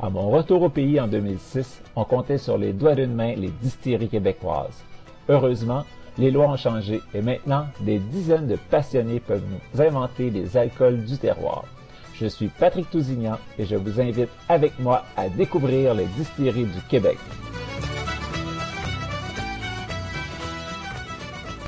À mon retour au pays en 2006, on comptait sur les doigts d'une main les distilleries québécoises. Heureusement, les lois ont changé et maintenant, des dizaines de passionnés peuvent nous inventer des alcools du terroir. Je suis Patrick Tousignan et je vous invite avec moi à découvrir les distilleries du Québec.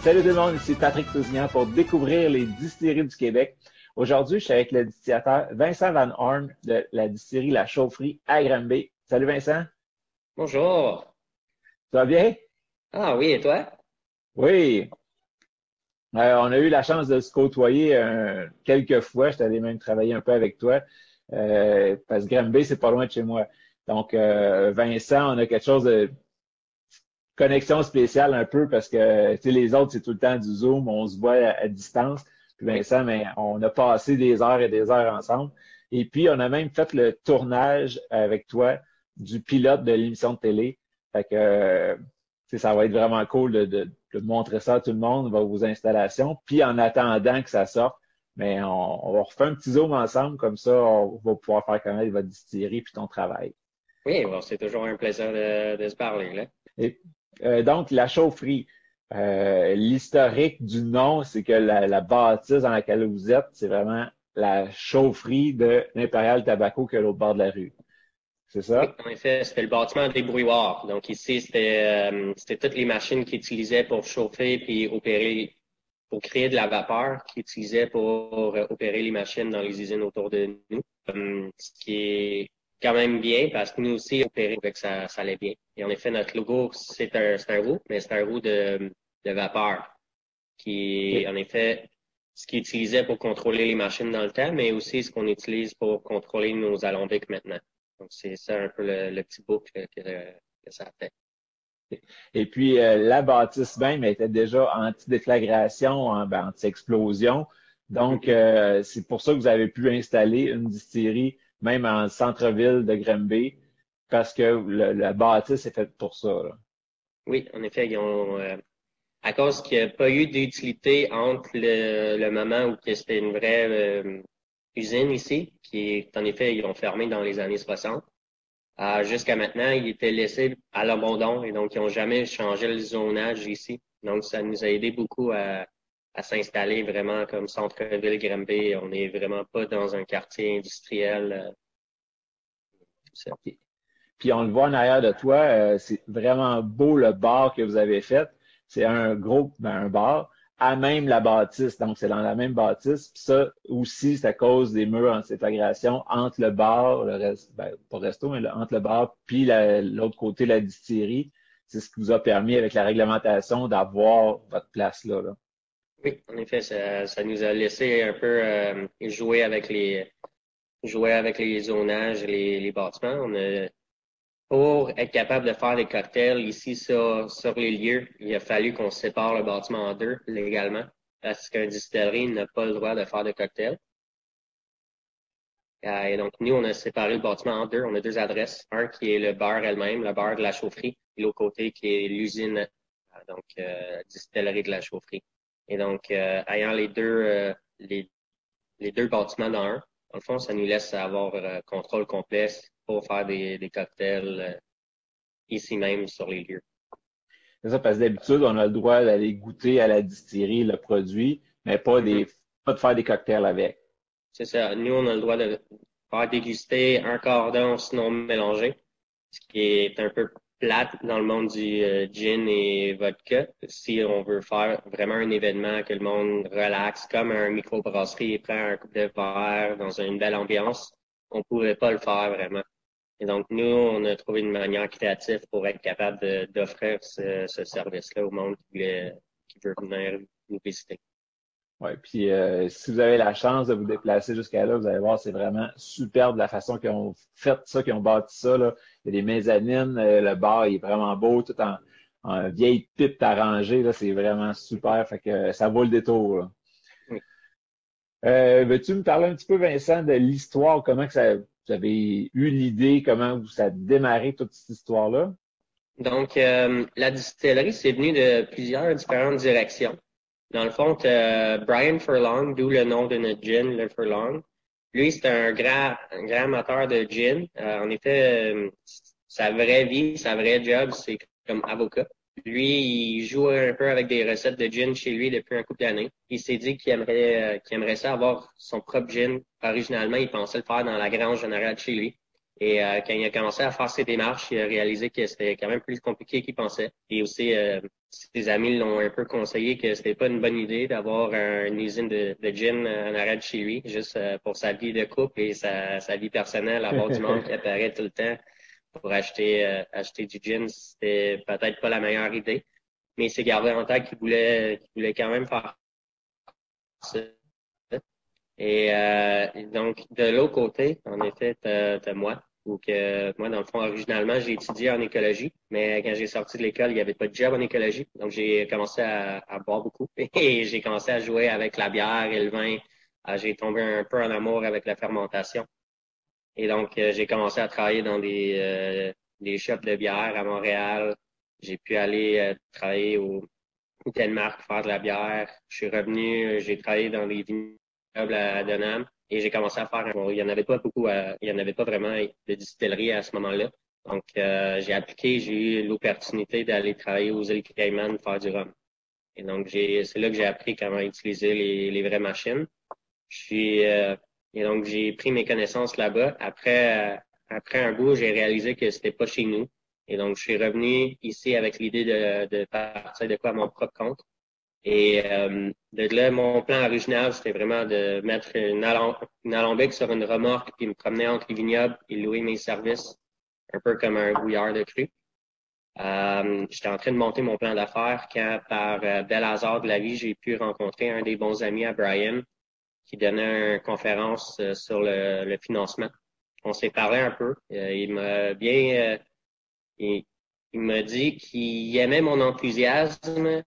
Salut tout le monde, ici Patrick Tousignan pour découvrir les distilleries du Québec. Aujourd'hui, je suis avec le distillateur Vincent Van Horn de la distillerie La Chaufferie à Granby. Salut Vincent. Bonjour. Ça va bien? Ah oui, et toi? Oui. Euh, on a eu la chance de se côtoyer euh, quelques fois. Je allé même travailler un peu avec toi. Euh, parce que Granby, c'est pas loin de chez moi. Donc, Vincent, on a quelque chose de connexion spéciale un peu parce que les autres, c'est tout le temps du Zoom, on se voit à, distance. Puis Vincent, mais on a passé des heures et des heures ensemble. Et puis, on a même fait le tournage avec toi du pilote de l'émission de télé. Fait que ça va être vraiment cool de, de, montrer ça à tout le monde, vos installations. Puis en attendant que ça sorte, mais on, va refaire un petit zoom ensemble, comme ça, on va pouvoir faire connaître votre distillerie puis ton travail. Oui, bon, c'est toujours un plaisir de, se parler. Là. Et, euh, donc, la chaufferie. Euh, l'historique du nom, c'est que la, bâtisse dans laquelle vous êtes, c'est vraiment la chaufferie de l'Imperial Tobacco qui est l'autre bord de la rue. C'est ça? en effet, c'était le bâtiment débrouilloir. Donc ici, c'était euh, c'était toutes les machines qu'ils utilisaient pour chauffer puis opérer, pour créer de la vapeur qu'ils utilisaient pour euh, opérer les machines dans les usines autour de nous. Ce qui est quand même bien parce que nous aussi, opérer avec ça, ça allait bien. Et en effet, notre logo, c'est un, un roue, mais c'est un roue de, de vapeur qui est en effet ce qu'ils utilisaient pour contrôler les machines dans le temps, mais aussi ce qu'on utilise pour contrôler nos alambics maintenant. Donc, c'est ça un peu le, petit book que, que, ça fait. Et puis, euh, la bâtisse même était déjà anti-déflagration, ben, anti-explosion. Donc, euh, c'est pour ça que vous avez pu installer une distillerie même en centre-ville de Granby, parce que la bâtisse est faite pour ça. Oui, en effet, ils ont, euh, à cause qu'il n'y a pas eu d'utilité entre le, moment où c'était une vraie usine ici, qui en effet, ils ont fermé dans les années 60. Euh, Jusqu'à maintenant, ils étaient laissés à l'abandon et donc ils n'ont jamais changé le zonage ici. Donc, ça nous a aidé beaucoup à, à s'installer vraiment comme centre-ville Granby. On n'est vraiment pas dans un quartier industriel. Euh, Puis on le voit en arrière de toi, euh, c'est vraiment beau le bar que vous avez fait. C'est un gros ben, un bar à même la bâtisse. Donc, c'est dans la même bâtisse. Puis ça aussi, c'est à cause des murs en séparation entre le bar, le reste, ben, pas resto, mais entre le bar puis l'autre côté, la distillerie. C'est ce qui vous a permis, avec la réglementation, d'avoir votre place là. Oui, en effet, ça, ça, nous a laissé un peu euh, jouer avec les jouer avec les zonages, les, les bâtiments. On a pour être capable de faire des cocktails ici sur, sur les lieux, il a fallu qu'on sépare le bâtiment en deux légalement parce qu'un distillerie n'a pas le droit de faire de cocktails. Euh, et donc, nous, on a séparé le bâtiment en deux. On a deux adresses. Un qui est le bar elle-même, le bar de la chaufferie, et l'autre côté qui est l'usine, euh, donc euh, distillerie de la chaufferie. Et donc, euh, ayant les deux, euh, les, les deux bâtiments dans un, dans le fond, ça nous laisse avoir contrôle complet pour faire des, des cocktails euh, ici même sur les lieux. C'est ça, parce que d'habitude, on a le droit d'aller goûter à la distillerie le produit, mais pas, des, mm-hmm. pas de faire des cocktails avec. C'est ça. Nous, on a le droit de faire déguster un cordon sinon mélangé, ce qui est un peu plate dans le monde du euh, gin et vodka. Si on veut faire vraiment un événement que le monde relaxe comme un microbrasserie et prend un coupe de verre dans une belle ambiance, on pourrait pas le faire vraiment. Et donc, nous, on a trouvé une manière créative pour être capable d'offrir ce, ce service-là au monde qui, qui, veut venir nous visiter. Oui, puis euh, si vous avez la chance de vous déplacer jusqu'à là, vous allez voir, c'est vraiment superbe la façon qu'ils ont fait ça, qu'ils ont bâti ça. Là. Il y a des mezzanines, euh, le bar est vraiment beau, tout en, en vieille pipe arrangée. Là, c'est vraiment super. Fait que ça vaut le détour. Euh, veux-tu me parler un petit peu, Vincent, de l'histoire, comment que ça, vous avez eu l'idée, comment ça a démarré toute cette histoire-là? Donc, euh, la distillerie, c'est venu de plusieurs différentes directions. Dans le fond, Brian Furlong, d'où le nom de notre gin, le Furlong. Lui, c'est un grand, un grand amateur de gin. Euh, en effet, euh, sa vraie vie, sa vraie job, c'est comme avocat. Lui, il joue un peu avec des recettes de gin chez lui depuis un couple d'années. Il s'est dit qu'il aimerait, qu'il aimerait ça avoir son propre gin. Originalement, il pensait le faire dans la grange générale chez lui. Et euh, quand il a commencé à faire ses démarches, il a réalisé que c'était quand même plus compliqué qu'il pensait. Et aussi, euh, ses amis l'ont un peu conseillé que c'était pas une bonne idée d'avoir une usine de, de, gin en arrêt de chez lui, juste euh, pour sa vie de couple et sa, sa vie personnelle, avoir du monde qui apparaît tout le temps pour acheter euh, acheter du gin. C'était peut-être pas la meilleure idée, mais il s'est gardé en tête qu'il voulait qu'il voulait quand même faire ça. Et euh, donc, de l'autre côté, en effet, t'as moi. Ou que moi, dans le fond, originalement, j'ai étudié en écologie, mais quand j'ai sorti de l'école, il n'y avait pas de job en écologie. Donc, j'ai commencé à, boire beaucoup et j'ai commencé à jouer avec la bière et le vin. Ah, j'ai tombé un peu en amour avec la fermentation. Et donc, euh, j'ai commencé à travailler dans des, euh, des shops de bière à Montréal. J'ai pu aller euh, travailler au, au Denmark, faire de la bière. Je suis revenu, j'ai travaillé dans des vignobles à Denham. Et j'ai commencé à faire, il y en avait pas beaucoup, il y en avait pas vraiment de distillerie à ce moment-là. Donc, euh, j'ai appliqué, j'ai eu l'opportunité d'aller travailler aux îles Cayman, faire du rhum. Et donc, c'est là que j'ai appris comment utiliser les, vraies machines. Euh, et donc, j'ai pris mes connaissances là-bas. Après, euh, après un bout, j'ai réalisé que c'était pas chez nous. Et donc, je suis revenu ici avec l'idée de, de partir de quoi à mon propre compte. Et euh, de là, mon plan original, c'était vraiment de mettre une, alambic sur une remorque, puis me promener entre les vignobles et louer mes services, un peu comme un bouillard de cru. Euh, J'étais en train de monter mon plan d'affaires quand, par euh, bel hasard de la vie, j'ai pu rencontrer un des bons amis à Brian qui donnait une conférence euh, sur le, financement. On s'est parlé un peu. Euh, il m'a bien... il m'a dit qu'il aimait mon enthousiasme,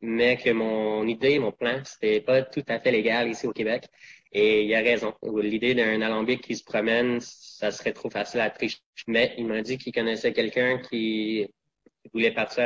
mais que mon idée, mon plan, c'était pas tout à fait légal ici au Québec. Et il a raison. L'idée d'un alambic qui se promène, ça serait trop facile à tricher. Mais il m'a dit qu'il connaissait quelqu'un qui voulait partir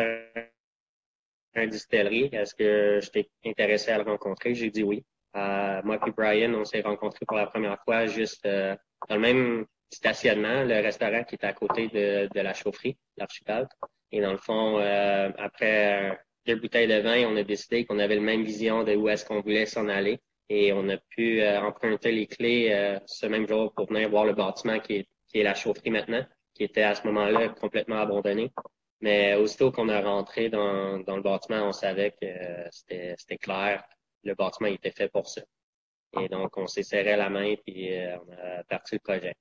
à une distillerie. Est-ce que j'étais intéressé à le rencontrer? J'ai dit oui. Euh, moi et Brian, on s'est rencontrés pour la première fois juste euh, dans le même stationnement, le restaurant qui est à côté de, de la chaufferie, l'archipel. Et dans le fond, euh, après deux bouteilles de vin, on a décidé qu'on avait la même vision de où est-ce qu'on voulait s'en aller. Et on a pu euh, emprunter les clés euh, ce même jour pour venir voir le bâtiment qui est, qui est la chaufferie maintenant, qui était à ce moment-là complètement abandonné. Mais aussitôt qu'on est rentré dans, dans le bâtiment, on savait que euh, c'était clair, le bâtiment était fait pour ça. Et donc, on s'est serré la main puis on a parti le projet.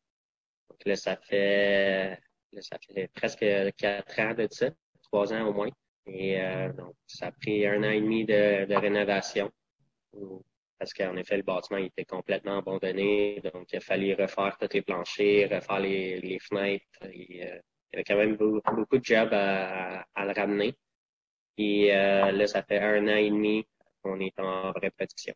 Donc là, ça fait, là, ça fait presque quatre ans de ça, trois ans au moins. Et euh, donc, ça a pris un an et demi de, rénovation parce qu'en effet, le bâtiment était complètement abandonné. Donc, il a fallu refaire tous les planchers, refaire les, fenêtres. Euh, il y avait quand même beaucoup, de job à, le ramener. Et euh, là, ça fait un an et demi qu'on est en vraie production.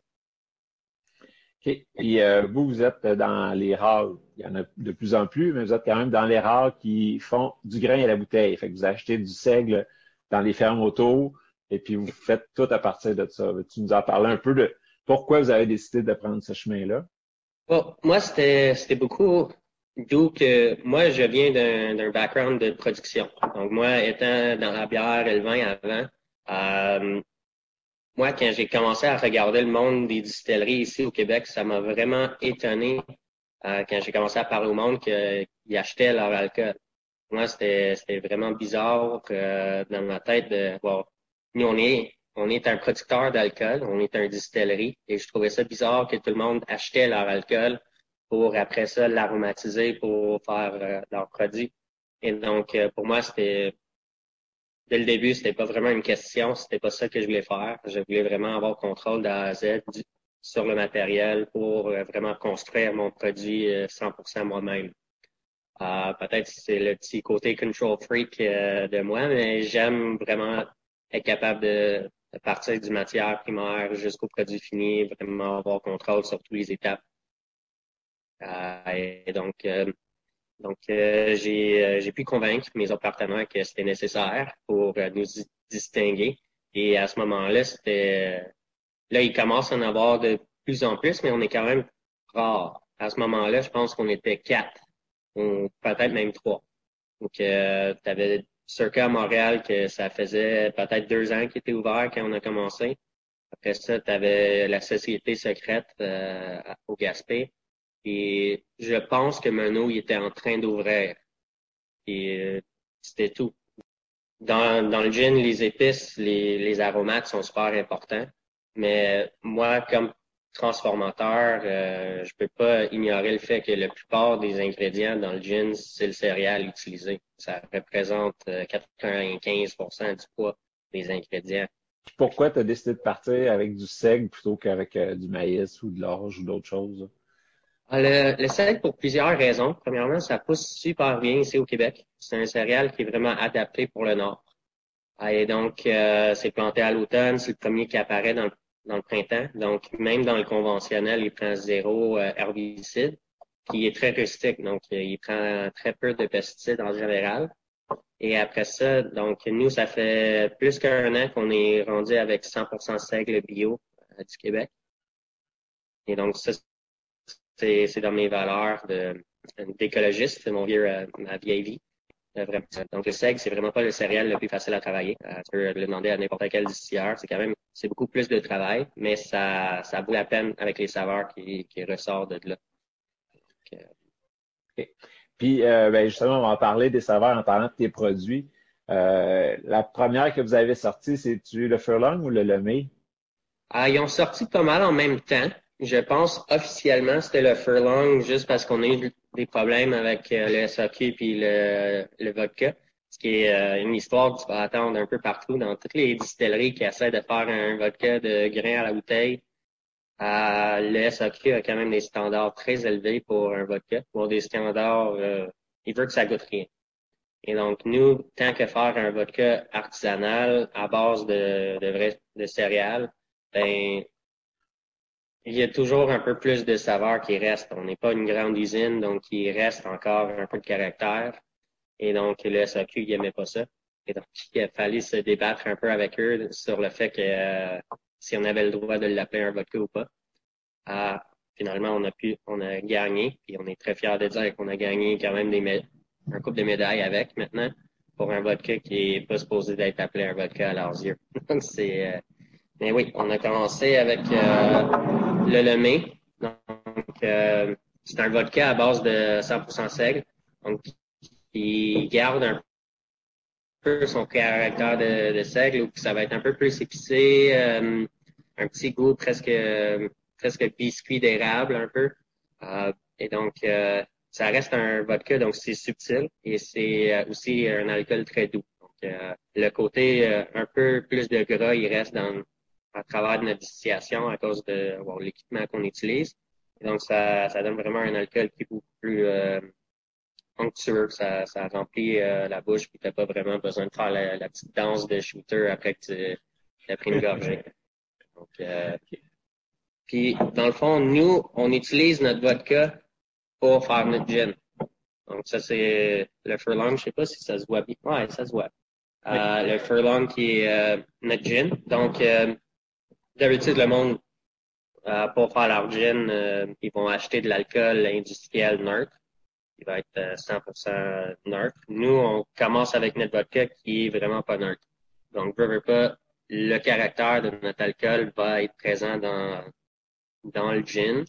OK. Euh, vous, vous êtes dans les rares, il y en a de plus en plus, mais vous êtes quand même dans les rares qui font du grain à la bouteille. Fait que vous achetez du seigle dans les fermes auto, et puis vous faites tout à partir de ça. Tu nous as parlé un peu de pourquoi vous avez décidé de prendre ce chemin-là? moi, c'était beaucoup d'où que moi, je viens d'un background de production. Donc, moi, étant dans la bière et le vin avant, euh, moi, quand j'ai commencé à regarder le monde des distilleries ici au Québec, ça m'a vraiment étonné euh, quand j'ai commencé à parler au monde qu'ils achetaient leur alcool moi, c'était vraiment bizarre euh, dans ma tête de voir. Nous, on est, on est un producteur d'alcool, on est un distillerie, et je trouvais ça bizarre que tout le monde achetait leur alcool pour après ça l'aromatiser pour faire euh, leur produit. Et donc, euh, pour moi, c'était dès le début, c'était pas vraiment une question, c'était pas ça que je voulais faire. Je voulais vraiment avoir contrôle de A à Z sur le matériel pour euh, vraiment construire mon produit 100% moi-même. Euh, peut-être c'est le petit côté control freak de moi, mais j'aime vraiment être capable de, partir du matière primaire jusqu'au produit fini, vraiment avoir contrôle sur toutes les étapes. et donc, donc, euh, j'ai, euh, j'ai pu convaincre mes autres que c'était nécessaire pour euh, nous distinguer. Et à ce moment-là, c'était là, il commence à en avoir de plus en plus, mais on est quand même rare. À ce moment-là, je pense qu'on était quatre, peut-être même trois. Donc, euh, tu avais Circa à Montréal que ça faisait peut-être deux ans qu'il était ouvert quand on a commencé. Après ça, tu avais la société secrète au Gaspé. Et je pense que Mano il était en train d'ouvrir. Et euh, c'était tout. Dans, dans le gin, les épices, les, les aromates sont super importants. Mais moi, comme transformateur, euh, je peux pas ignorer le fait que la plupart des ingrédients dans le gin, c'est le céréal utilisé. Ça représente 95% euh, du poids des ingrédients. Pourquoi tu as décidé de partir avec du seigle plutôt qu'avec euh, du maïs ou de l'orge ou d'autres choses? Ah, le, le sel, pour plusieurs raisons. Premièrement, ça pousse super bien ici au Québec. C'est un céréal qui est vraiment adapté pour le nord. Et donc, euh, c'est planté à l'automne. C'est le premier qui apparaît dans le, dans le, printemps. Donc, même dans le conventionnel, il prend zéro euh, herbicide, qui est très rustique. Donc, euh, il prend très peu de pesticides en général. Et après ça, donc, nous, ça fait plus qu'un an qu'on est rendu avec 100% seigle bio du Québec. Et donc, ça, c'est dans mes valeurs d'écologiste, mon vieux, euh, ma vieille vie. Euh, Donc le seigle, c'est vraiment pas le céréal le plus facile à travailler. Euh, tu peux le demander à n'importe quel distilleur. C'est quand même, c'est beaucoup plus de travail, mais ça, ça vaut la peine avec les saveurs qui, qui ressortent de là. Puis, ben, justement, on va en parler des saveurs en parlant de tes produits. la première que vous avez sortie, c'est-tu le furlong ou le lemay? Ah, ils ont sorti pas mal en même temps. Je pense officiellement c'était le furlong juste parce qu'on a eu des problèmes avec euh, le SAQ puis le, le vodka. Ce qui est euh, une histoire que tu vas attendre un peu partout dans toutes les distilleries qui essaient de faire un vodka de grain à la bouteille. Euh, le SAQ a quand même des standards très élevés pour un vodka. Pour des standards, euh, il veut que ça goûte rien. Et donc, nous, tant que faire un vodka artisanal à base de, de vrais de céréales, ben, il y a toujours un peu plus de saveur qui reste. On n'est pas une grande usine, donc il reste encore un peu de caractère. Et donc, le SAQ, il n'aimait pas ça. Et donc, il a fallu se débattre un peu avec eux sur le fait que euh, si on avait le droit de l'appeler un vodka ou pas. Ah, finalement, on a pu, on a gagné, puis on est très fiers de dire qu'on a gagné quand même des un couple de médailles avec maintenant pour un vodka qui est pas supposé d'être appelé un vodka à leurs yeux. donc, c'est, euh, mais oui, on a commencé avec euh, le lemay. Donc, euh, c'est un vodka à base de 100% seigle. Donc, il garde un peu son caractère de, seigle, ça va être un peu plus épicé, euh, un petit goût presque presque biscuit d'érable un peu. Euh, et donc, euh, ça reste un vodka, donc c'est subtil et c'est aussi un alcool très doux. Donc, le côté un peu plus de gras, il reste dans à travers notre distillation à cause de l'équipement qu'on utilise. donc, ça, ça donne vraiment un alcool qui est beaucoup plus euh, onctueux. Ça, ça remplit euh, la bouche, puis tu n'as pas vraiment besoin de faire la, petite danse de shooter après que tu as pris une gorgée. Donc, euh, puis, dans le fond, nous, on utilise notre vodka pour faire notre gin. Donc, ça, c'est le furlong. Je sais pas si ça se voit bien. Ouais, ça se voit. Euh, le furlong qui est euh, notre gin. Donc, euh, d'habitude, le monde, euh, pour faire leur gin, euh, ils vont acheter de l'alcool industriel neutre. Il va être 100% euh, neutre. Nous, on commence avec notre vodka qui est vraiment pas neutre. Donc, je pas, le caractère de notre alcool va être présent dans, dans le gin.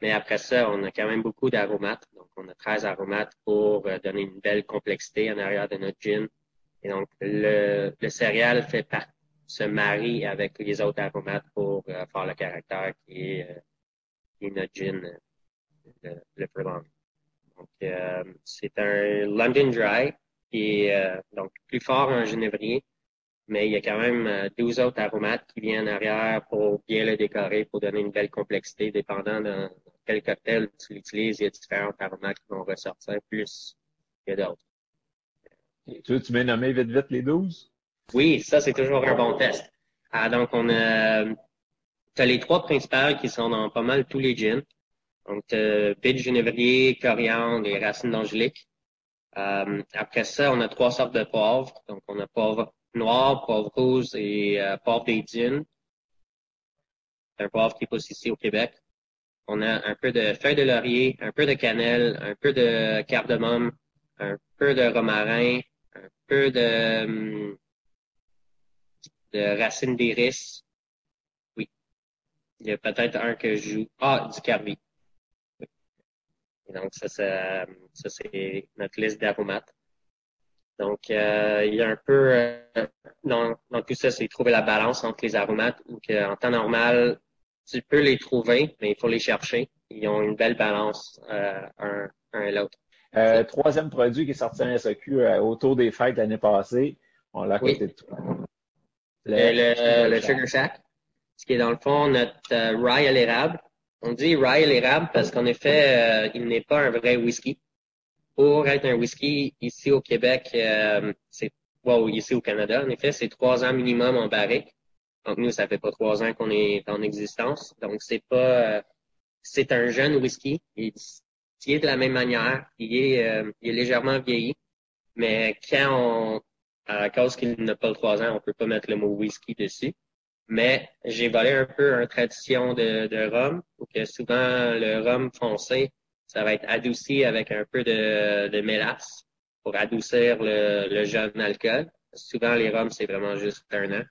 Mais après ça, on a quand même beaucoup d'aromates. Donc, on a 13 aromates pour donner une belle complexité en arrière de notre gin. Et donc, le, le céréal fait partie se marie avec les autres aromates pour euh, faire le caractère qui est, euh, qui est notre gin, euh, le, le Donc, c'est un London Dry qui est donc plus fort en genévrier, mais il y a quand même 12 autres aromates qui viennent arrière pour bien le décorer, pour donner une belle complexité, dépendant de quel cocktail tu l'utilises. Il y a différents aromates qui vont ressortir plus que d'autres. Tu tu m'as nommé vite vite les 12? Oui, ça, c'est toujours un bon test. Ah, donc, on a, as les trois principales qui sont dans pas mal tous les gins. Donc, euh, de genévrier, coriandre et racines d'angélique. Euh, après ça, on a trois sortes de poivres. Donc, on a poivre noir, poivre rouge et euh, poivre des. C'est un poivre qui pousse ici au Québec. On a un peu de feuilles de laurier, un peu de cannelle, un peu de cardamome, un peu de romarin, un peu de, hum, de racines d'iris. Oui. Il y a peut-être un que je joue. Ah, du carvi. Donc, ça, ça, c'est notre liste d'aromates. Donc, euh, il y a un peu, euh, dans, dans, tout ça, c'est trouver la balance entre les aromates ou qu'en temps normal, tu peux les trouver, mais il faut les chercher. Ils ont une belle balance euh, un, un et l'autre. Euh, troisième produit qui est sorti en SAQ euh, autour des fêtes l'année passée. On l'a côté de toi. Le, le, Sugar Shack. Ce qui est dans le fond notre euh, rye à l'érable. On dit rye à l'érable parce qu'en effet, euh, il n'est pas un vrai whisky. Pour être un whisky ici au Québec, euh, c'est wow, ici au Canada, en effet, c'est trois ans minimum en barrique. Donc nous, ça fait pas trois ans qu'on est en existence. Donc c'est pas, c'est un jeune whisky. Il, est de la même manière. Il est, il est légèrement vieilli. Mais quand on, à cause qu'il n'a pas trois ans, on peut pas mettre le mot whisky dessus. Mais j'ai volé un peu une tradition de, de rhum, où que souvent le rhum foncé, ça va être adouci avec un peu de, de mélasse pour adoucir le, le jeune alcool. Souvent, les rhums, c'est vraiment juste un an.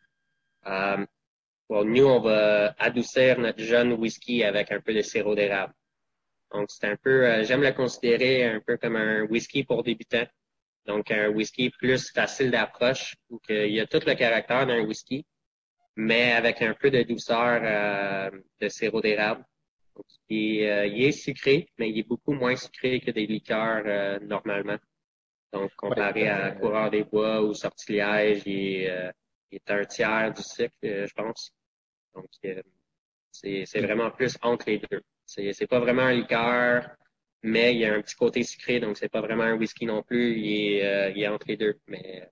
Euh, nous, on va adoucir notre jeune whisky avec un peu de sirop d'érable. Donc, c'est un peu, euh, j'aime le considérer un peu comme un whisky pour débutants. Donc, un whisky plus facile d'approche, où il y a tout le caractère d'un whisky, mais avec un peu de douceur euh, de sirop d'érable. Il, euh, il, est sucré, mais il est beaucoup moins sucré que des liqueurs euh, normalement. Donc, comparé à Coureur des Bois ou Sortilège, il est, il est un tiers du sucre, je pense. Donc, c'est vraiment plus entre les deux. C'est pas vraiment un liqueur mais il y a un petit côté sucré, donc c'est pas vraiment un whisky non plus. Il est, euh, il est entre les deux. Mais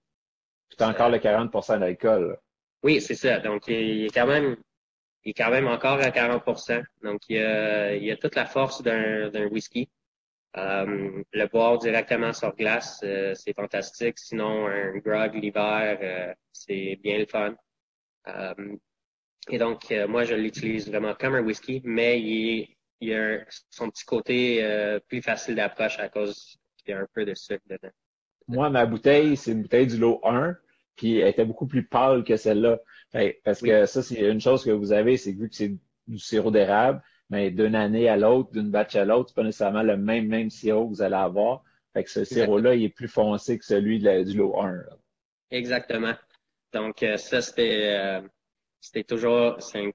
c'est encore le 40% d'alcool. Oui, c'est ça. Donc il est quand même, il est quand même encore à 40% Donc il y a, il y a toute la force d'un, d'un whisky. Euh, le boire directement sur glace, euh, c'est fantastique. Sinon, un grog l'hiver, c'est bien le fun. et donc, moi, je l'utilise vraiment comme un whisky, mais il est il y a son petit côté euh, plus facile d'approche à cause qu'il y a un peu de sucre dedans. Moi, ma bouteille, c'est une bouteille du lot 1, puis elle était beaucoup plus pâle que celle-là. Parce que ça, c'est une chose que vous avez, c'est que vu que c'est du sirop d'érable, mais d'une année à l'autre, d'une batch à l'autre, c'est pas nécessairement le même même sirop que vous allez avoir. Fait que ce sirop-là, il est plus foncé que celui du lot 1. Exactement. Donc, euh, ça, c'était euh, c'était toujours, c'est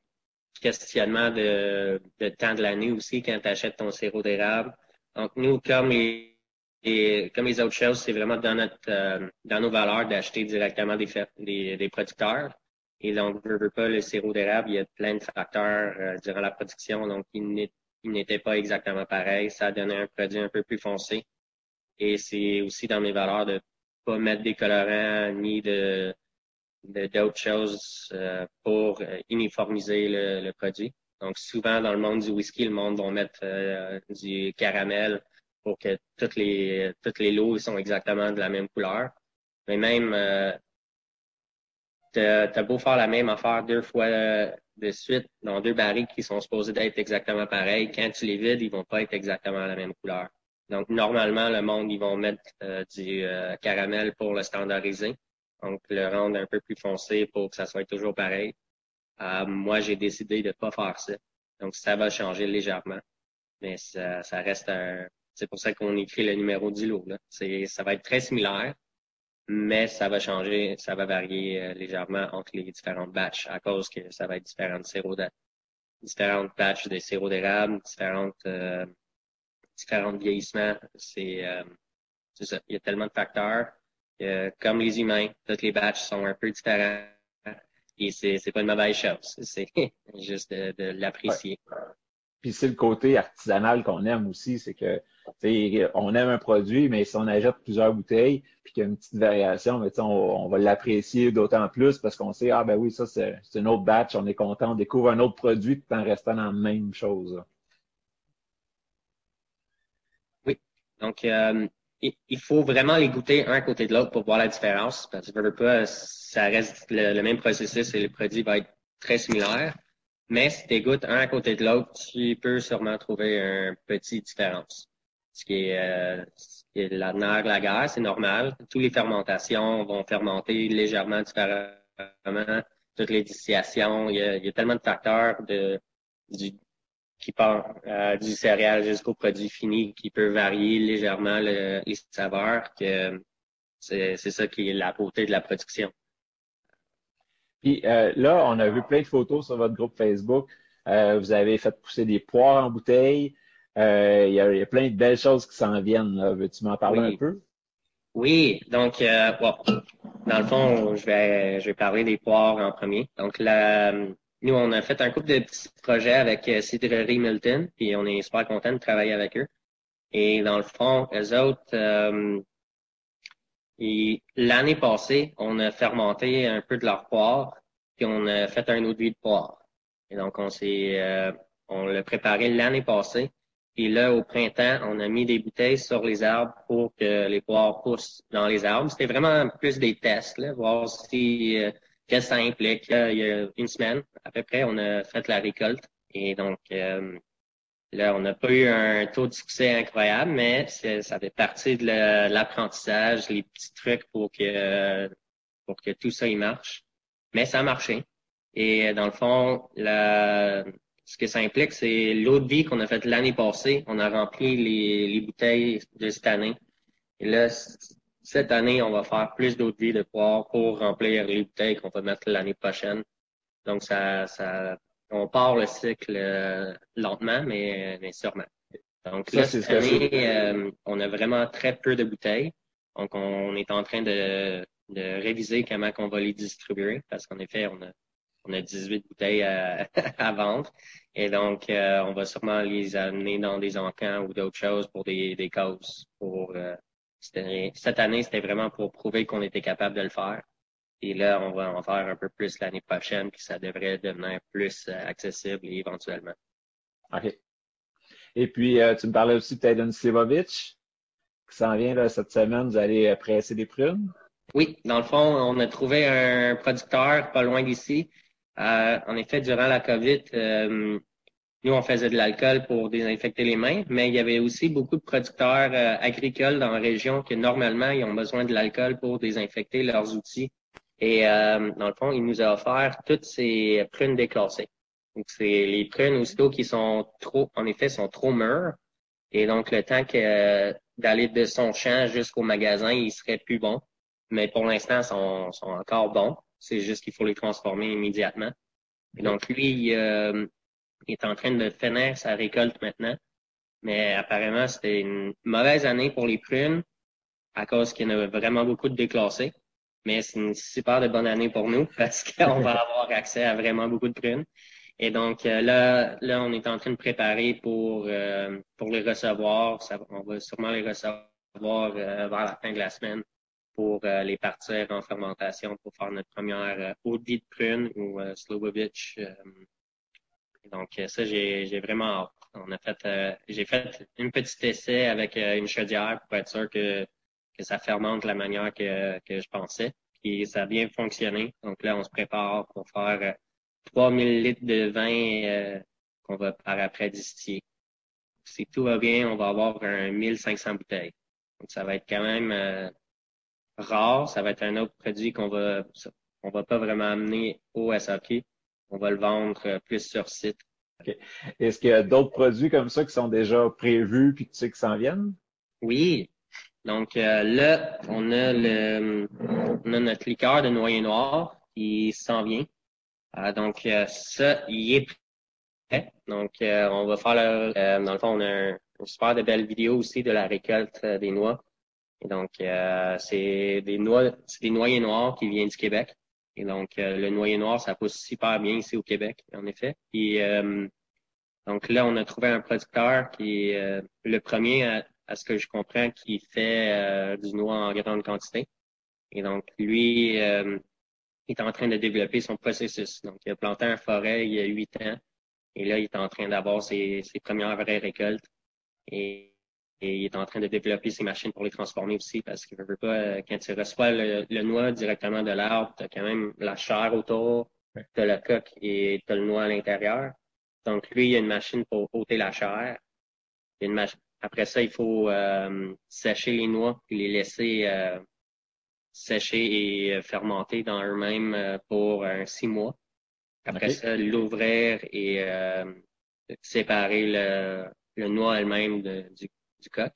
questionnement de, temps de l'année aussi quand tu achètes ton sirop d'érable. Donc, nous, comme les, comme les autres choses, c'est vraiment dans notre euh, dans nos valeurs d'acheter directement des, des, producteurs. Et donc, je veux pas le sirop d'érable, il y a plein de facteurs euh, durant la production, donc il n'était pas exactement pareil. Ça donné un produit un peu plus foncé. Et c'est aussi dans mes valeurs de pas mettre des colorants ni de d'autres choses euh, pour euh, uniformiser le, produit. Donc, souvent, dans le monde du whisky, le monde va mettre euh, du caramel pour que toutes les toutes les lots sont exactement de la même couleur. Mais même, euh, t'as beau faire la même affaire deux fois de suite dans deux barriques qui sont supposés d'être exactement pareils, quand tu les vides, ils vont pas être exactement la même couleur. Donc, normalement, le monde, ils vont mettre du caramel pour le standardisé donc le rendre un peu plus foncé pour que ça soit toujours pareil. Euh, moi, j'ai décidé de pas faire ça. Donc, ça va changer légèrement. Mais ça, ça reste un. C'est pour ça qu'on écrit le numéro d'îlot. C'est, ça va être très similaire, mais ça va changer, ça va varier euh, légèrement entre les différentes batches à cause que ça va être différentes sirop de, différentes batches de sirop d'érable, différentes euh, différents vieillissements. C'est, euh, ça. Il y a tellement de facteurs comme les humains, toutes les batchs sont un peu différents. Et c'est, c'est pas une mauvaise chose. C'est juste de, l'apprécier. Puis c'est le côté artisanal qu'on aime aussi, c'est que on aime un produit, mais si on achète plusieurs bouteilles, puis qu'il y a une petite variation, mais on, on va l'apprécier d'autant plus parce qu'on sait, ah ben oui, ça c'est, c'est une autre batch, on est content, on découvre un autre produit tout en restant dans la même chose. Oui. Donc, euh, il faut vraiment les goûter un à côté de l'autre pour voir la différence. Parce que pas, ça reste le, même processus et le produit va être très similaire. Mais si tu goûtes un à côté de l'autre, tu peux sûrement trouver une petite différence. Ce qui est, euh, la nerf la guerre, c'est normal. Toutes les fermentations vont fermenter légèrement différemment. Toutes les distillations, il y a, il y a tellement de facteurs de, du, qui part euh, du céréal jusqu'au produit fini, qui peut varier légèrement les saveurs, que c'est ça qui est la beauté de la production. Puis euh, là, on a vu plein de photos sur votre groupe Facebook. Euh, vous avez fait pousser des poires en bouteille. Il y, a, plein de belles choses qui s'en viennent. Veux-tu m'en parler un peu? Oui, donc dans le fond, je vais je vais parler des poires en premier. Donc la nous, on a fait un couple de petits projets avec euh, Cidrerie Milton, puis on est super content de travailler avec eux. Et dans le fond, eux autres, euh, l'année passée, on a fermenté un peu de leur poire, puis on a fait un vie de poire. Et donc, on s'est, euh, on l'a préparé l'année passée. Et là, au printemps, on a mis des bouteilles sur les arbres pour que les poires poussent dans les arbres. C'était vraiment plus des tests, là, voir si euh, Qu'est-ce que ça implique? Il y a une semaine, à peu près, on a fait la récolte. Et donc, euh, là, on n'a pas eu un taux de succès incroyable, mais ça fait partie de l'apprentissage, les petits trucs pour que, pour que tout ça y marche. Mais ça a marché. Et dans le fond, ce que ça implique, c'est l'eau de vie qu'on a faite l'année passée. On a rempli les, les bouteilles de cette année. Et là, cette année, on va faire plus d'eau de vie de poire pour remplir les bouteilles qu'on va mettre l'année prochaine. Donc, ça, ça, on part le cycle euh, lentement, mais, mais sûrement. Donc, là, cette année, euh, on a vraiment très peu de bouteilles. Donc, on est en train de, de réviser comment on va les distribuer parce qu'en effet, on a, on a 18 bouteilles à, à vendre. Et donc, euh, on va sûrement les amener dans des encans ou d'autres choses pour des, des causes, pour cette année, c'était vraiment pour prouver qu'on était capable de le faire. Et là, on va en faire un peu plus l'année prochaine, puis ça devrait devenir plus euh, accessible éventuellement. OK. Et puis, euh, tu me parlais aussi de Tadon Sivovic, qui s'en vient là, cette semaine. Vous allez euh, presser des prunes? Oui, dans le fond, on a trouvé un producteur pas loin d'ici. en effet, durant la COVID, nous, on faisait de l'alcool pour désinfecter les mains, mais il y avait aussi beaucoup de producteurs euh, agricoles dans la région qui, normalement, ils ont besoin de l'alcool pour désinfecter leurs outils. Et euh, dans le fond, il nous a offert toutes ces prunes déclassées. Donc, c'est les prunes aussitôt qui sont trop, en effet, sont trop mûres. Et donc, le temps que d'aller de son champ jusqu'au magasin, il serait plus bon. Mais pour l'instant, sont, sont encore bons. C'est juste qu'il faut les transformer immédiatement. Et donc, lui, euh, il est en train de finir sa récolte maintenant. Mais apparemment, c'était une mauvaise année pour les prunes à cause qu'il y en avait vraiment beaucoup de déclassés. Mais c'est une super de bonne année pour nous parce qu'on va avoir accès à vraiment beaucoup de prunes. Et donc euh, là, là, on est en train de préparer pour euh, pour les recevoir. on va sûrement les recevoir euh, vers la fin de la semaine pour les partir en fermentation pour faire notre première eau de prune ou Slobovich donc, euh, ça, j'ai vraiment hâte. On a fait, euh, j'ai fait une petite essai avec euh, une chaudière pour être sûr que, que ça fermente de la manière que, que je pensais. Et ça a bien fonctionné. Donc là, on se prépare pour faire 3000 litres de vin qu'on va par après distiller. Si tout va bien, on va avoir un 1500 bouteilles. Donc ça va être quand même rare. Ça va être un autre produit qu'on va, on va pas vraiment amener au SAP on va le vendre euh, plus sur site. Est-ce qu'il y a d'autres produits comme ça qui sont déjà prévus puis tu sais qui s'en viennent? Oui. Donc euh, là, on a le on a notre liqueur de noyer noir qui s'en vient. Euh, donc ça, il est prêt. Donc on va faire le, dans le fond, on a un, une super de belle vidéo aussi de la récolte des noix. Et donc, euh, c'est des noix, c'est des noyers noirs qui viennent du Québec. Et donc, euh, le noyer noir, ça pousse super bien ici au Québec, en effet. Et euh, donc là, on a trouvé un producteur qui est le premier, à, à, ce que je comprends, qui fait du noix en grande quantité. Et donc, lui, il est en train de développer son processus. Donc, il a planté un forêt il y a huit ans. Et là, il est en train d'avoir ses, ses premières vraies récoltes. Et et il est en train de développer ses machines pour les transformer aussi parce qu'il ne veut pas, euh, quand tu reçois le, noix directement de l'arbre, tu as quand même la chair autour, tu as la coque et tu as le noix à l'intérieur. Donc, lui, il y a une machine pour ôter la chair. une Après ça, il faut euh, sécher les noix et les laisser euh, sécher et fermenter dans eux-mêmes pour six mois. Après ça, l'ouvrir et séparer le, le noix elle-même du, du coq.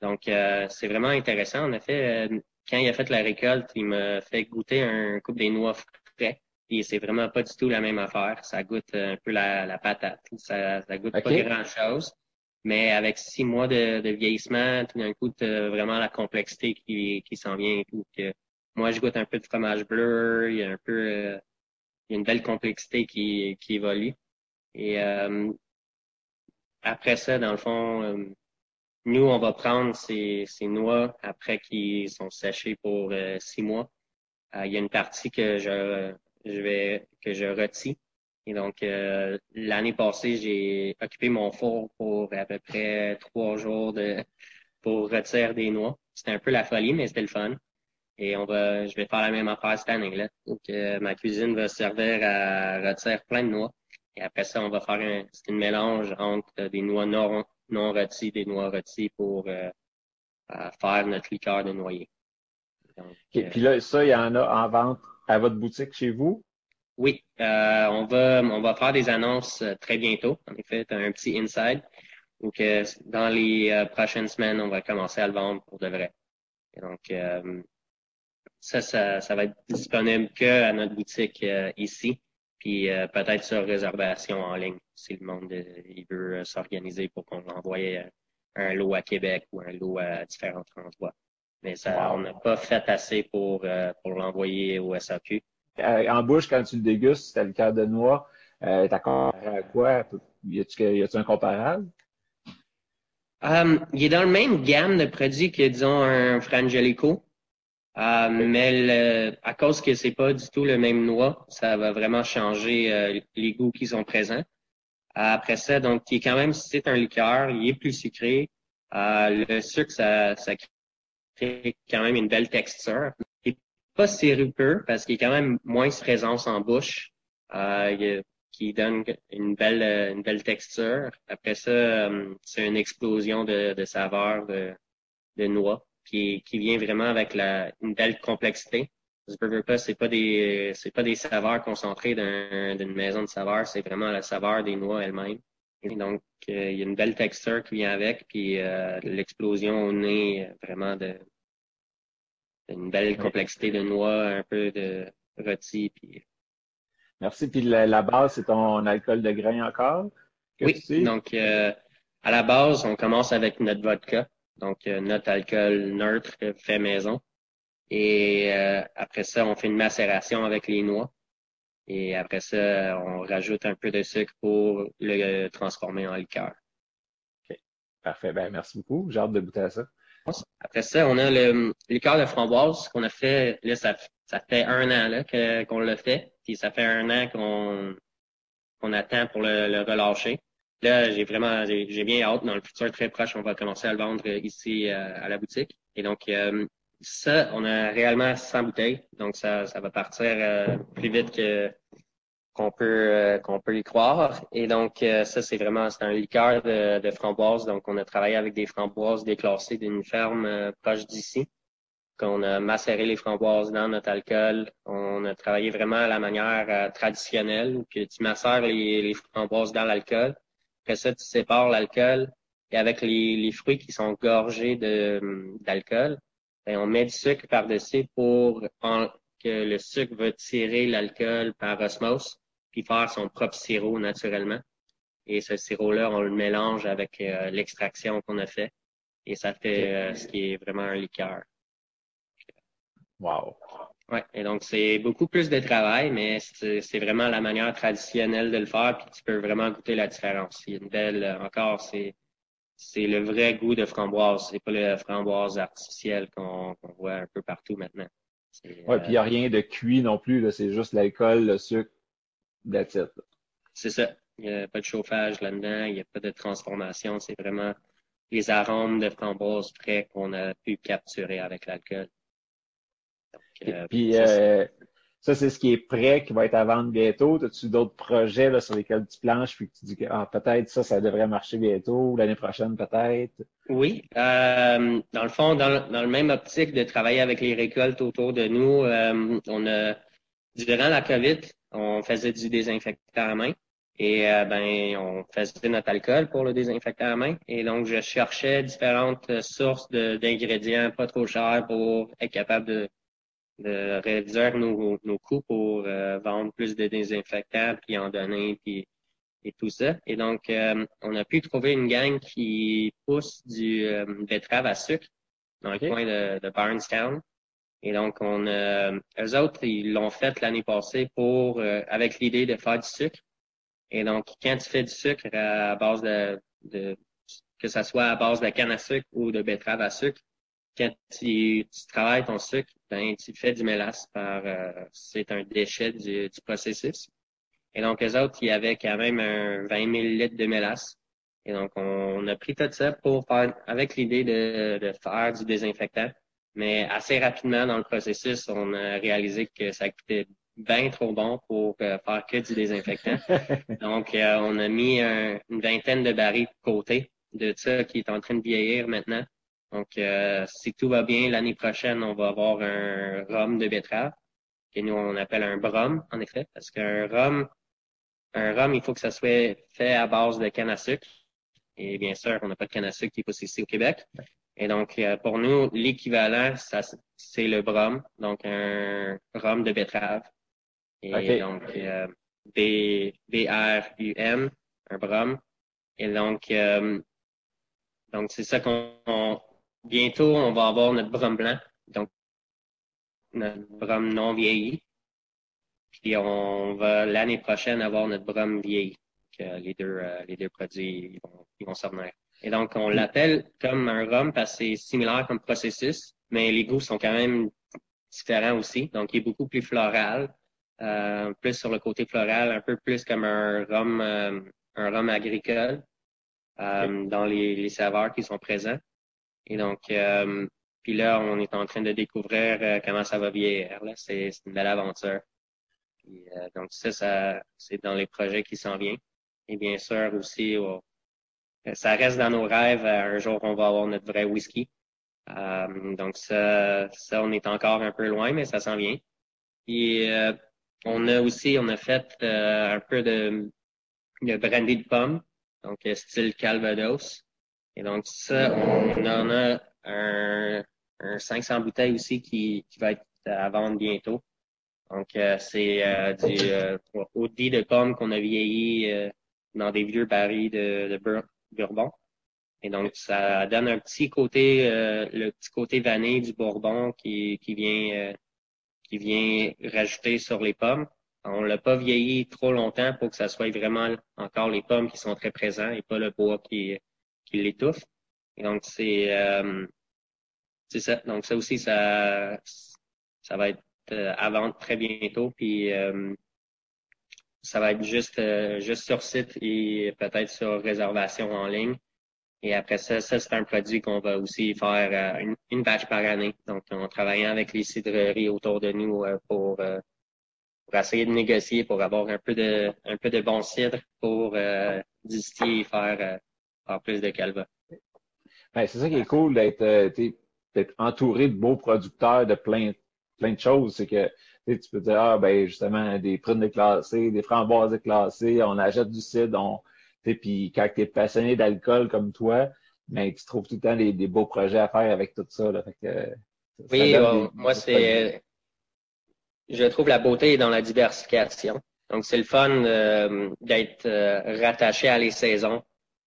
Donc, euh, c'est vraiment intéressant. En effet, euh, quand il a fait la récolte, il m'a fait goûter un coupe des noix frais. Et c'est vraiment pas du tout la même affaire. Ça goûte un peu la, patate. Ça, ça goûte pas grand-chose. Mais avec six mois de, vieillissement, tout d'un coup, vraiment la complexité qui, qui s'en vient et tout. Que moi, je goûte un peu de fromage bleu. Il y a un peu, euh, il y a une belle complexité qui, qui évolue. Et après ça, dans le fond, nous, on va prendre ces, ces noix après qu'ils sont séchés pour euh, six mois. Euh, il y a une partie que je, je vais que je retire. Et donc, euh, l'année passée, j'ai occupé mon four pour à peu près trois jours de pour retirer des noix. C'était un peu la folie, mais c'était le fun. Et on va, je vais faire la même affaire cette année-là. Donc, ma cuisine va servir à retirer plein de noix. Et après ça, on va faire un, un mélange entre des noix non, non rôtis, des noix rôtis pour euh, faire notre liqueur de noyer. Et euh, Puis là, ça, il y en a en vente à votre boutique chez vous? Oui, euh, on va on va faire des annonces très bientôt. En effet, un petit inside. Donc, dans les prochaines semaines, on va commencer à le vendre pour de vrai. donc, ça, ça, ça va être disponible que à notre boutique ici puis euh, peut-être sur réservation en ligne si le monde euh, il veut euh, s'organiser pour qu'on envoie un lot à Québec ou un lot à différents endroits. Mais ça, on n'a pas fait assez pour, pour l'envoyer au SAQ. en bouche, quand tu le dégustes, c'est le cas de noix, euh, t'as comparé à quoi? Y a-tu un comparable? Um, il est dans le même gamme de produits que, disons, un Frangelico. Euh, mais à cause que c'est pas du tout le même noix, ça va vraiment changer euh, les goûts qui sont présents. Après ça, donc, il est quand même, c'est un liqueur, il est plus sucré. Euh, le sucre, ça, ça crée quand même une belle texture. Il est pas sirupeux parce qu'il est quand même moins présence en bouche, qui donne une belle, une belle texture. Après ça, c'est une explosion de, de saveurs de, de noix qui, qui vient vraiment avec la, une belle complexité. Je veux pas, c'est pas des, c'est pas des saveurs concentrées d'une maison de saveurs, c'est vraiment la saveur des noix elles-mêmes. Donc, euh, il y a une belle texture qui vient avec, puis euh, l'explosion au nez, vraiment de, une belle complexité de noix, un peu de rôti, puis. Merci. Puis la, base, c'est ton alcool de grain encore? oui. Donc, euh, à la base, on commence avec notre vodka. Donc, euh, notre alcool neutre fait maison. Et euh, après ça, on fait une macération avec les noix. Et après ça, on rajoute un peu de sucre pour le transformer en liqueur. OK. Parfait. Ben, merci beaucoup. J'ai hâte de goûter à ça. Après ça, on a le liqueur de framboise qu'on a fait. Là, ça, ça fait un an là, qu'on l'a fait. Puis ça fait un an qu'on qu'on attend pour le relâcher. Là, j'ai vraiment, j'ai bien hâte. Dans le futur très proche, on va commencer à le vendre ici euh, à la boutique. Et donc, euh, ça, on a réellement 100 bouteilles. Donc, ça, ça va partir euh, plus vite que qu'on peut qu'on peut y croire. Et donc, ça, c'est vraiment, c'est un liqueur de, de framboise. Donc, on a travaillé avec des framboises déclassées d'une ferme proche d'ici. Qu'on a macéré les framboises dans notre alcool. On a travaillé vraiment à la manière traditionnelle, que tu macères les framboises dans l'alcool après ça, tu sépares l'alcool et avec les, les, fruits qui sont gorgés d'alcool, ben, on met du sucre par-dessus pour que le sucre va tirer l'alcool par osmose puis faire son propre sirop naturellement. Et ce sirop-là, on le mélange avec euh, l'extraction qu'on a fait. et ça fait ce qui est vraiment un liqueur. Wow. Ouais, et donc c'est beaucoup plus de travail, mais c'est vraiment la manière traditionnelle de le faire, puis tu peux vraiment goûter la différence. Il y a une belle, encore, c'est c'est le vrai goût de framboise, c'est pas le framboise artificiel qu'on voit un peu partout maintenant. Ouais, puis il n'y a euh, rien de cuit non plus, c'est juste l'alcool, le sucre, that's it. C'est ça. Il n'y a pas de chauffage là-dedans, il n'y a pas de transformation, c'est vraiment les arômes de framboise frais qu'on a pu capturer avec l'alcool. Euh, puis euh, ça, c'est ce qui est prêt, qui va être à vendre bientôt. As-tu d'autres projets là, sur lesquels tu planches puis que tu dis que ah, peut-être ça, ça devrait marcher bientôt ou l'année prochaine peut-être? Oui. Euh, dans le fond, dans, dans, le même optique de travailler avec les récoltes autour de nous, euh, on a durant la COVID, on faisait du désinfectant à main. Et euh, ben, on faisait notre alcool pour le désinfectant à main. Et donc, je cherchais différentes sources d'ingrédients pas trop chers pour être capable de de réduire nos, nos coûts pour euh, vendre plus de désinfectants, puis en donner, puis et tout ça. Et donc, euh, on a pu trouver une gang qui pousse du euh, betterave à sucre dans le coin de, de Barnestown. Et donc, on a, eux autres, ils l'ont fait l'année passée pour, avec l'idée de faire du sucre. Et donc, quand tu fais du sucre à base de, de que ça soit à base de canne à sucre ou de betterave à sucre, quand tu, travailles ton sucre, ben, tu fais du mélasse par, euh, c'est un déchet du, processus. Et donc, les autres, il y avait quand même un 20 litres de mélasse. Et donc, on, a pris tout ça pour faire, avec l'idée de, de faire du désinfectant. Mais assez rapidement dans le processus, on a réalisé que ça coûtait bien trop bon pour euh, faire que du désinfectant. Donc, euh, on a mis une vingtaine de barils de côté de ça qui est en train de vieillir maintenant. Donc, euh, si tout va bien, l'année prochaine, on va avoir un rhum de betterave, que nous, on appelle un brum, en effet, parce qu'un rhum, un rhum, il faut que ça soit fait à base de canne à sucre. Et bien sûr, on n'a pas de canne à sucre qui est possible ici au Québec. Et donc, euh, pour nous, l'équivalent, c'est le brum, donc un rhum de betterave. Et donc, euh, B-R-U-M, un brum. Et donc, euh, donc c'est ça qu'on bientôt, on va avoir notre brum blanc, donc notre brum non vieilli. Puis on va l'année prochaine avoir notre brum vieilli. Que les deux, euh, les deux produits ils vont, ils Et donc, on l'appelle comme un rhum parce que c'est similaire comme processus, mais les goûts sont quand même différents aussi. Donc, il est beaucoup plus floral, euh, plus sur le côté floral, un peu plus comme un rhum, euh, un rhum agricole dans les, les saveurs qui sont présents. Et donc, euh, puis là, on est en train de découvrir euh, comment ça va vieillir. C'est une belle aventure. Euh, donc ça, ça c'est dans les projets qui s'en viennent. Et bien sûr aussi, ça reste dans nos rêves. Un jour, on va avoir notre vrai whisky. donc ça, ça, on est encore un peu loin, mais ça s'en vient. Et on a aussi, on a fait un peu de, de brandy de pomme, donc style Calvados. Et donc, ça, on en a un, un 500 bouteilles aussi qui, qui va être à vendre bientôt. Donc, euh, c'est euh, du euh, dit de pomme qu'on a vieilli euh, dans des vieux barils de, de bourbon. Et donc, ça donne un petit côté, le petit côté vanille du bourbon qui, qui vient qui vient rajouter sur les pommes. On l'a pas vieilli trop longtemps pour que ça soit vraiment encore les pommes qui sont très présents et pas le bois qui, qui l'étouffe. Et donc, c'est euh, c'est ça. Donc, ça aussi, ça, ça va être euh, à vendre très bientôt. Puis, euh, ça va être juste, juste sur site et peut-être sur réservation en ligne. Et après ça, ça, c'est un produit qu'on va aussi faire une, une batch par année. Donc, on travaille avec les cidreries autour de nous pour, pour essayer de négocier, pour avoir un peu de, un peu de bon cidre pour distiller et faire en plus de Calva. Ben, c'est ça qui est cool d'être euh, entouré de beaux producteurs de plein, plein de choses. C'est que tu peux dire, ah, ben, justement, des prunes déclassées, des framboises déclassées, on achète du cidre, on, puis quand tu es passionné d'alcool comme toi, ben, tu trouves tout le temps des, beaux projets à faire avec tout ça. Là. Fait que, oui, moi, c'est. Je trouve la beauté dans la diversification. Donc, c'est le fun euh, d'être euh, rattaché à les saisons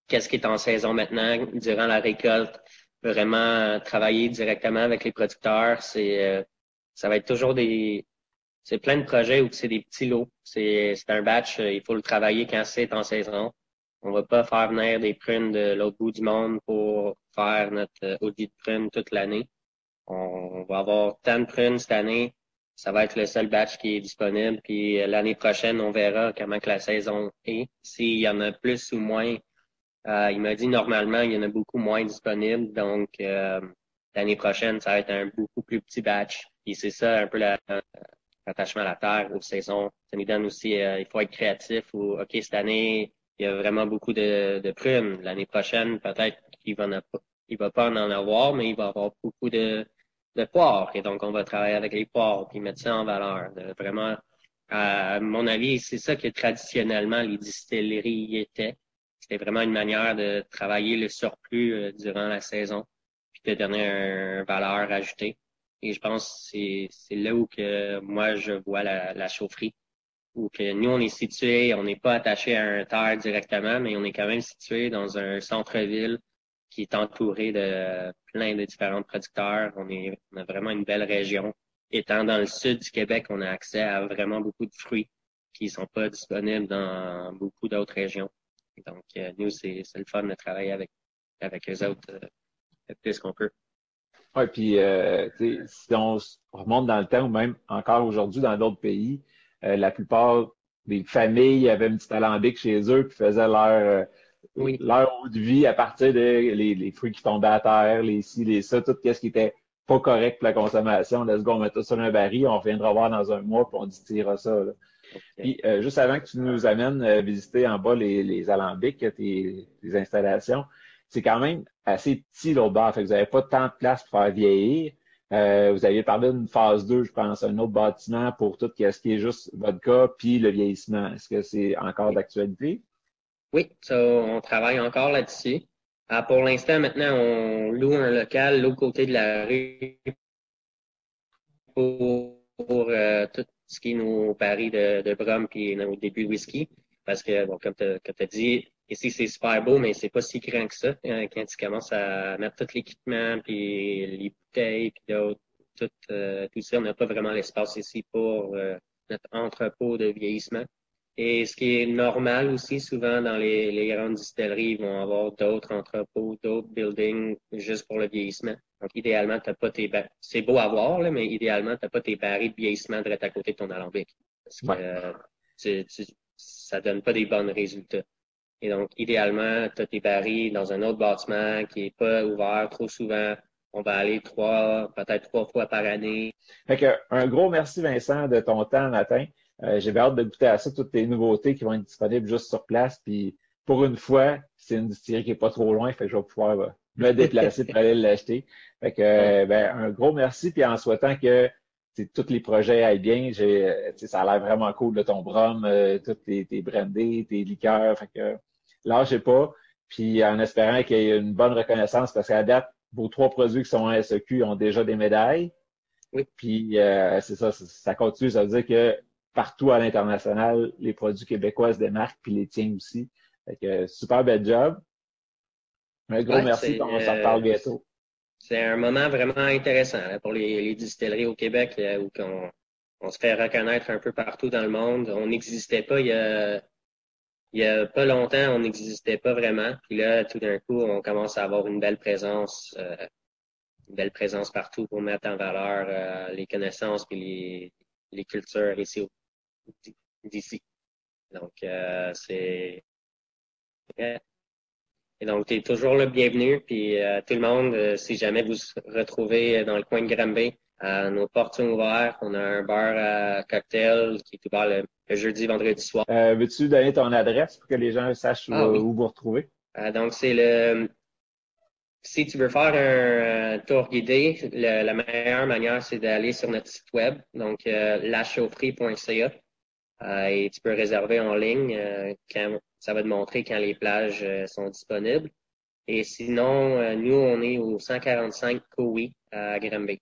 qu'est-ce qui est en saison maintenant durant la récolte. vraiment travailler directement avec les producteurs. C'est ça va être toujours des c'est plein de projets où c'est des petits lots. C'est un batch, il faut le travailler quand c'est en saison. On va pas faire venir des prunes de l'autre bout du monde pour faire notre audit de prunes toute l'année. On va avoir tant de prunes cette année. Ça va être le seul batch qui est disponible. Puis l'année prochaine, on verra comment que la saison est. S'il y en a plus ou moins, euh, il m'a dit normalement, il y en a beaucoup moins disponibles. Donc, euh, l'année prochaine, ça va être un beaucoup plus petit batch. Et c'est ça un peu l'attachement à la terre aux saisons. Ça nous donne aussi, euh, il faut être créatif. Ou, OK, cette année, il y a vraiment beaucoup de, de prunes. L'année prochaine, peut-être qu'il va, il va pas en avoir, mais il va avoir beaucoup de, de poires. Et donc, on va travailler avec les poires puis mettre ça en valeur. vraiment, à mon avis, c'est ça que traditionnellement les distilleries étaient. C'était vraiment une manière de travailler le surplus euh, durant la saison puis de donner une valeur ajoutée. Et je pense que c'est là où que moi je vois la, la chaufferie. Où que nous, on est situé, on n'est pas attaché à un terre directement, mais on est quand même situé dans un centre-ville qui est entouré de plein de différents producteurs. On, est, on a vraiment une belle région. Étant dans le sud du Québec, on a accès à vraiment beaucoup de fruits qui sont pas disponibles dans beaucoup d'autres régions. Donc, euh, nous, c'est le fun de travailler avec, avec eux autres euh, le plus qu'on peut. Oui, puis euh, si on remonte dans le temps ou même encore aujourd'hui dans d'autres pays, la plupart des familles avaient un petit alambic chez eux puis faisaient leur oui. leur eau de vie à partir des les, fruits qui tombaient à terre, les ci, les ça, tout ce qui était pas correct pour la consommation. Let's go, on met tout sur un baril, on reviendra voir dans un mois, puis on distillera ça. Là. Puis euh, juste avant que tu nous amènes euh, visiter en bas les, les alambics, tes, tes installations, c'est quand même assez petit l'autre bord. Fait que vous n'avez pas tant de place pour faire vieillir. Euh, vous aviez parlé d'une phase 2, je pense, un autre bâtiment pour tout ce qui est juste vodka puis le vieillissement. Est-ce que c'est encore d'actualité? Oui, ça, on travaille encore là-dessus. Ah, pour l'instant, maintenant, on loue un local l'autre côté de la rue pour, pour euh, tout ce qui est nos paris de, de Brum et nos débuts de whisky. Parce que, bon, comme tu as, dit, ici, c'est super beau, mais c'est pas si grand que ça. Hein, quand tu commences à mettre tout l'équipement, puis les bouteilles, puis tout, euh, tout ça, on n'a pas vraiment l'espace ici pour euh, notre entrepôt de vieillissement. Et ce qui est normal aussi, souvent dans les, les grandes distilleries, ils vont avoir d'autres entrepôts, d'autres buildings juste pour le vieillissement. Donc, idéalement, t'as pas tes c'est beau à voir, là, mais idéalement, t'as pas tes barils de vieillissement direct à côté de ton alambic. Parce que euh, ça donne pas des bons résultats. Et donc, idéalement, tu as tes barils dans un autre bâtiment qui est pas ouvert trop souvent. On va aller trois, peut-être trois fois par année. Fait que, un gros merci, Vincent, de ton temps matin. Euh, j'ai hâte de goûter à ça, toutes les nouveautés qui vont être disponibles juste sur place. Puis pour une fois, c'est une distillerie qui est pas trop loin, fait que je vais pouvoir euh, me déplacer pour aller l'acheter. Fait que euh, ben, un gros merci, puis en souhaitant que tous les projets aillent bien. J'ai, ça a l'air vraiment cool de ton brum, euh, tous tes, tes brandés, tes liqueurs. Fait que lâchez pas. Puis en espérant qu'il y ait une bonne reconnaissance, parce qu'à date, vos trois produits qui sont en SEQ ont déjà des médailles. Oui. Puis c'est ça, ça continue. Ça veut dire que partout à l'international, les produits québécois se démarquent, puis les tiens aussi. Fait que, super bel job. Un gros merci, on s'en reparle euh, bientôt. C'est un moment vraiment intéressant pour les, distilleries au Québec euh, où on, se fait reconnaître un peu partout dans le monde. On n'existait pas il y a il y a pas longtemps, on n'existait pas vraiment. Puis là, tout d'un coup, on commence à avoir une belle présence, euh, une belle présence partout pour mettre en valeur les connaissances et les, les cultures ici au, d'ici. Donc, euh, c'est... Et donc, tu es toujours le bienvenu. Puis euh, tout le monde, euh, si jamais vous vous retrouvez dans le coin de Granby, nos portes sont ouvertes. On a un bar à cocktail qui est ouvert le, jeudi, vendredi soir. Veux-tu donner ton adresse pour que les gens sachent où, ah vous retrouver? donc, c'est le... Si tu veux faire un tour guidé, la meilleure manière, c'est d'aller sur notre site web, donc lachaufferie.ca. Euh, et tu peux réserver en ligne euh, quand ça va te montrer quand les plages euh, sont disponibles. Et sinon, nous, on est au 145 Cowie à Granby.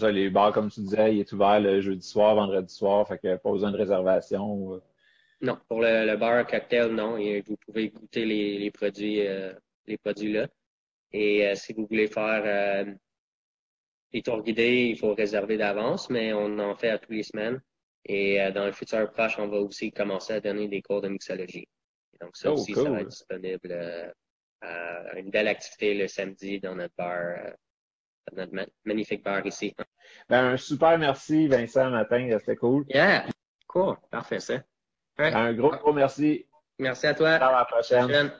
Les bars, comme tu disais, il est ouvert le jeudi soir, vendredi soir, fait que pas besoin de réservation. Non, pour le, bar cocktail, non. Et vous pouvez goûter les, les produits les produits là. Et si vous voulez faire des tours guidés, il faut réserver d'avance, mais on en fait à tous les semaines. Et dans le futur proche, on va aussi commencer à donner des cours de mixologie. Donc ça oh, aussi, ça va être disponible euh, une belle activité le samedi dans notre bar, euh, notre magnifique bar ici. Ben, un super merci, Vincent, matin. C'était cool. Yeah, cool. Parfait, ça. Un gros, gros merci. Merci à toi. À la prochaine.